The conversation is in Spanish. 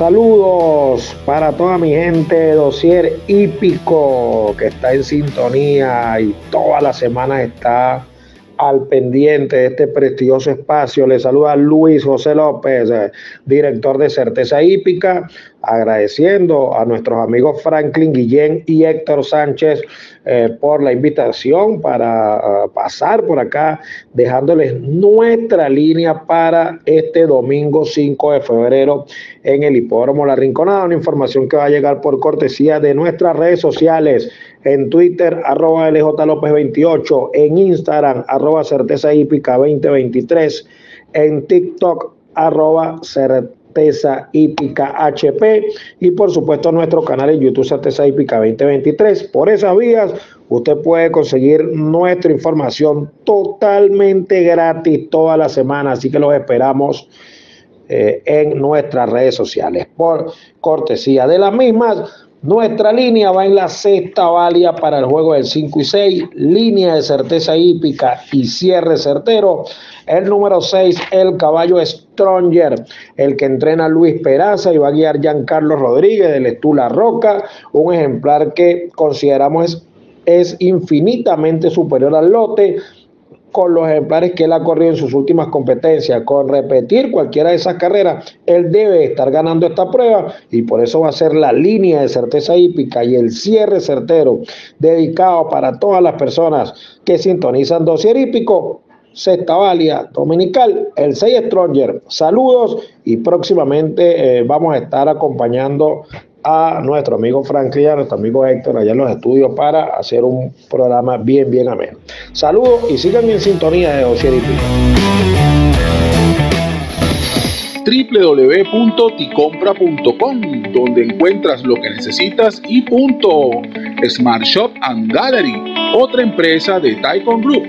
Saludos para toda mi gente Dosier Hípico que está en sintonía y toda la semana está al pendiente de este prestigioso espacio. Le saluda Luis José López, eh, director de Certeza Hípica, agradeciendo a nuestros amigos Franklin Guillén y Héctor Sánchez eh, por la invitación para ah, pasar por acá, dejándoles nuestra línea para este domingo 5 de febrero en el Hipódromo La Rinconada, una información que va a llegar por cortesía de nuestras redes sociales en Twitter, arroba LJ López 28, en Instagram, arroba Certeza Hípica 2023, en TikTok, arroba Certeza Hípica HP y por supuesto nuestro canal en YouTube Certeza Hípica 2023. Por esas vías usted puede conseguir nuestra información totalmente gratis toda la semana, así que los esperamos eh, en nuestras redes sociales. Por cortesía de las mismas, nuestra línea va en la sexta válida para el juego del 5 y 6, línea de certeza hípica y cierre certero. El número 6, el caballo Stronger, el que entrena Luis Peraza y va a guiar Giancarlo Rodríguez del Estula Roca, un ejemplar que consideramos es infinitamente superior al lote con los ejemplares que él ha corrido en sus últimas competencias, con repetir cualquiera de esas carreras, él debe estar ganando esta prueba y por eso va a ser la línea de certeza hípica y el cierre certero dedicado para todas las personas que sintonizan dossier hípico. Sexta Valia Dominical, el 6 Stronger. Saludos y próximamente eh, vamos a estar acompañando a nuestro amigo Franklin, a nuestro amigo Héctor allá en los estudios para hacer un programa bien, bien ameno. Saludos y sigan en sintonía de Ocier www.ticompra.com donde encuentras lo que necesitas y punto. Smart Shop and Gallery, otra empresa de Taikon Group